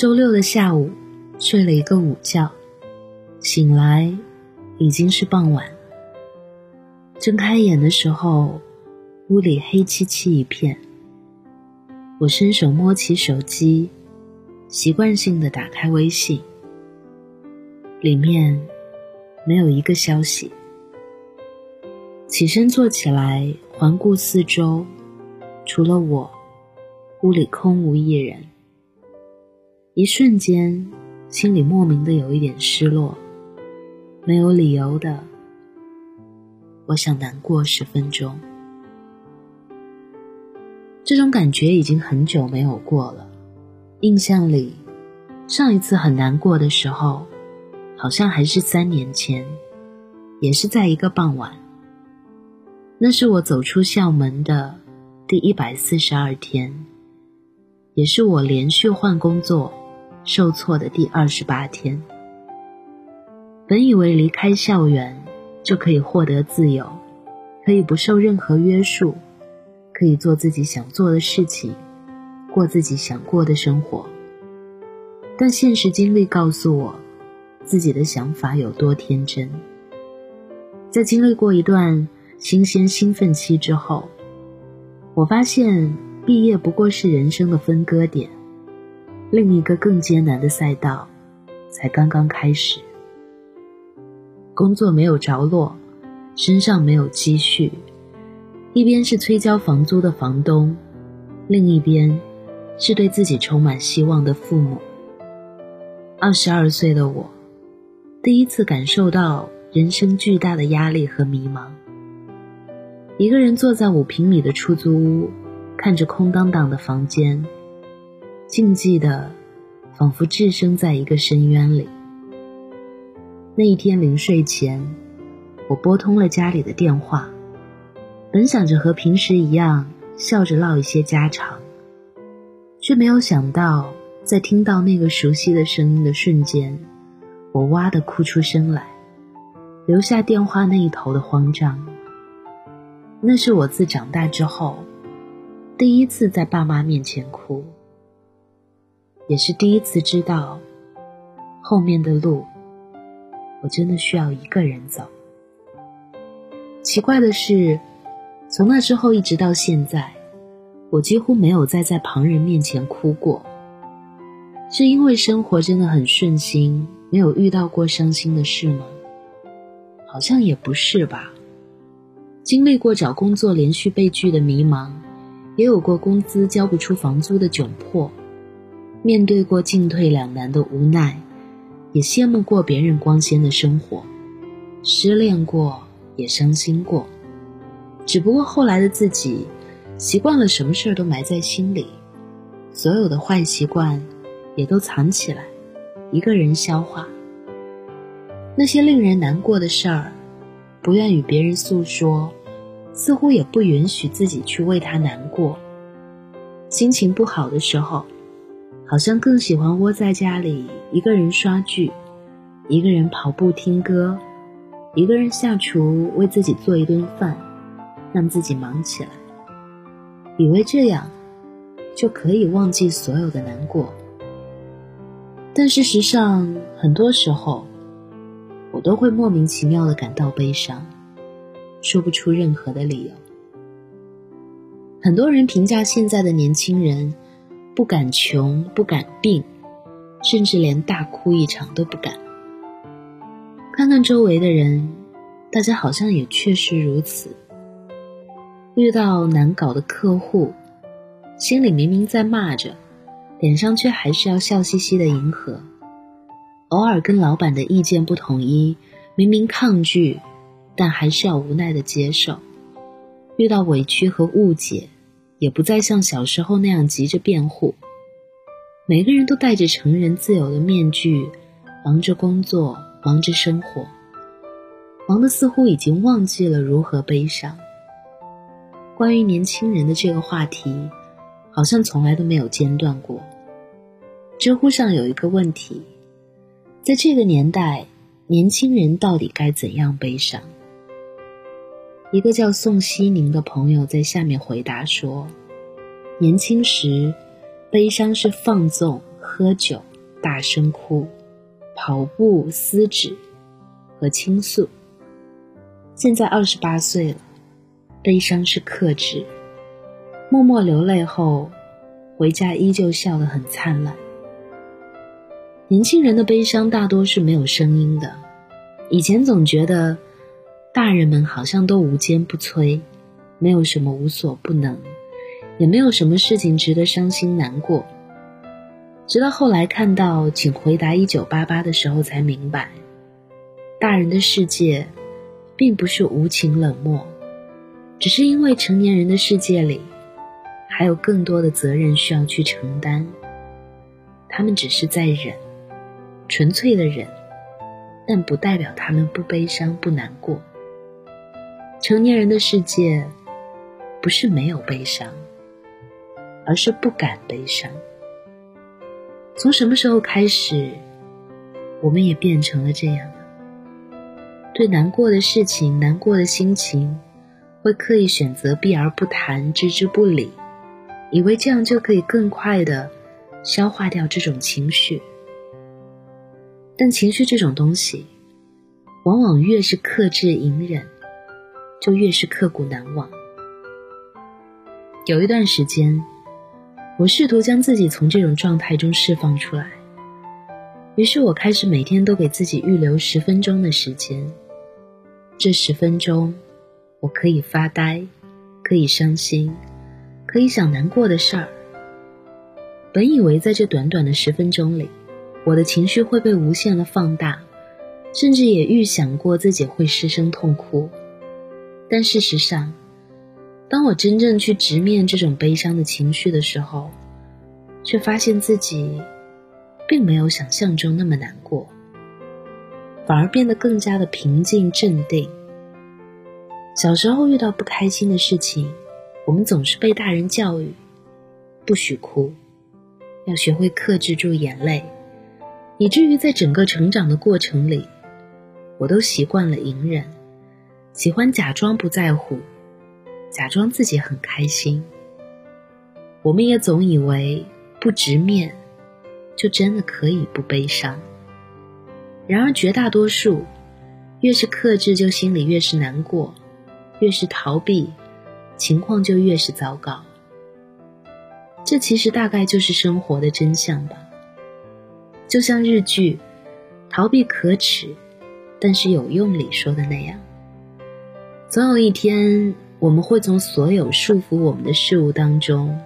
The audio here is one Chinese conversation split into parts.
周六的下午，睡了一个午觉，醒来已经是傍晚。睁开眼的时候，屋里黑漆漆一片。我伸手摸起手机，习惯性的打开微信，里面没有一个消息。起身坐起来，环顾四周，除了我，屋里空无一人。一瞬间，心里莫名的有一点失落，没有理由的，我想难过十分钟。这种感觉已经很久没有过了。印象里，上一次很难过的时候，好像还是三年前，也是在一个傍晚。那是我走出校门的第一百四十二天，也是我连续换工作受挫的第二十八天。本以为离开校园就可以获得自由，可以不受任何约束，可以做自己想做的事情，过自己想过的生活。但现实经历告诉我，自己的想法有多天真。在经历过一段。新鲜兴奋期之后，我发现毕业不过是人生的分割点，另一个更艰难的赛道才刚刚开始。工作没有着落，身上没有积蓄，一边是催交房租的房东，另一边是对自己充满希望的父母。二十二岁的我，第一次感受到人生巨大的压力和迷茫。一个人坐在五平米的出租屋，看着空荡荡的房间，静寂的，仿佛置身在一个深渊里。那一天临睡前，我拨通了家里的电话，本想着和平时一样笑着唠一些家常，却没有想到，在听到那个熟悉的声音的瞬间，我哇的哭出声来，留下电话那一头的慌张。那是我自长大之后第一次在爸妈面前哭，也是第一次知道后面的路，我真的需要一个人走。奇怪的是，从那之后一直到现在，我几乎没有再在旁人面前哭过。是因为生活真的很顺心，没有遇到过伤心的事吗？好像也不是吧。经历过找工作连续被拒的迷茫，也有过工资交不出房租的窘迫，面对过进退两难的无奈，也羡慕过别人光鲜的生活，失恋过，也伤心过。只不过后来的自己，习惯了什么事儿都埋在心里，所有的坏习惯，也都藏起来，一个人消化。那些令人难过的事儿。不愿与别人诉说，似乎也不允许自己去为他难过。心情不好的时候，好像更喜欢窝在家里一个人刷剧，一个人跑步听歌，一个人下厨为自己做一顿饭，让自己忙起来，以为这样就可以忘记所有的难过。但事实上，很多时候。我都会莫名其妙的感到悲伤，说不出任何的理由。很多人评价现在的年轻人，不敢穷，不敢病，甚至连大哭一场都不敢。看看周围的人，大家好像也确实如此。遇到难搞的客户，心里明明在骂着，脸上却还是要笑嘻嘻的迎合。偶尔跟老板的意见不统一，明明抗拒，但还是要无奈的接受。遇到委屈和误解，也不再像小时候那样急着辩护。每个人都戴着成人自由的面具，忙着工作，忙着生活，忙得似乎已经忘记了如何悲伤。关于年轻人的这个话题，好像从来都没有间断过。知乎上有一个问题。在这个年代，年轻人到底该怎样悲伤？一个叫宋希宁的朋友在下面回答说：“年轻时，悲伤是放纵、喝酒、大声哭、跑步撕纸和倾诉。现在二十八岁了，悲伤是克制，默默流泪后，回家依旧笑得很灿烂。年轻人的悲伤大多是没有声音的，以前总觉得大人们好像都无坚不摧，没有什么无所不能，也没有什么事情值得伤心难过。直到后来看到《请回答一九八八》的时候，才明白，大人的世界。并不是无情冷漠，只是因为成年人的世界里，还有更多的责任需要去承担。他们只是在忍，纯粹的忍，但不代表他们不悲伤、不难过。成年人的世界，不是没有悲伤，而是不敢悲伤。从什么时候开始，我们也变成了这样？对难过的事情、难过的心情，会刻意选择避而不谈、置之不理，以为这样就可以更快的消化掉这种情绪。但情绪这种东西，往往越是克制隐忍，就越是刻骨难忘。有一段时间，我试图将自己从这种状态中释放出来，于是我开始每天都给自己预留十分钟的时间。这十分钟，我可以发呆，可以伤心，可以想难过的事儿。本以为在这短短的十分钟里，我的情绪会被无限的放大，甚至也预想过自己会失声痛哭。但事实上，当我真正去直面这种悲伤的情绪的时候，却发现自己并没有想象中那么难过。反而变得更加的平静镇定。小时候遇到不开心的事情，我们总是被大人教育，不许哭，要学会克制住眼泪，以至于在整个成长的过程里，我都习惯了隐忍，喜欢假装不在乎，假装自己很开心。我们也总以为不直面，就真的可以不悲伤。然而，绝大多数越是克制，就心里越是难过；越是逃避，情况就越是糟糕。这其实大概就是生活的真相吧。就像日剧《逃避可耻，但是有用》里说的那样，总有一天，我们会从所有束缚我们的事物当中，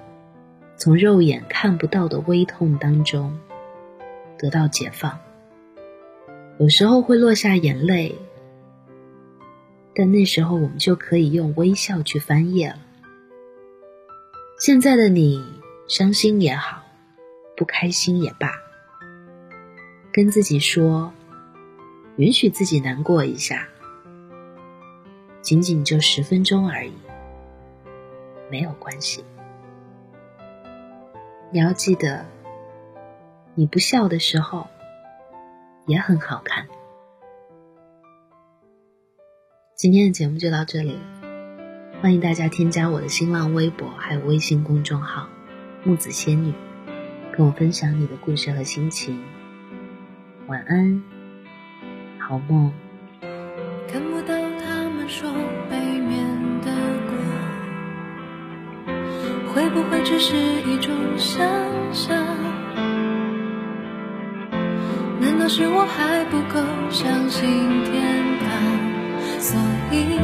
从肉眼看不到的微痛当中，得到解放。有时候会落下眼泪，但那时候我们就可以用微笑去翻页了。现在的你，伤心也好，不开心也罢，跟自己说，允许自己难过一下，仅仅就十分钟而已，没有关系。你要记得，你不笑的时候。也很好看。今天的节目就到这里，欢迎大家添加我的新浪微博还有微信公众号“木子仙女”，跟我分享你的故事和心情。晚安，好梦。看不到他们说会不会只是一种想象？难道是我还不够相信天堂，所以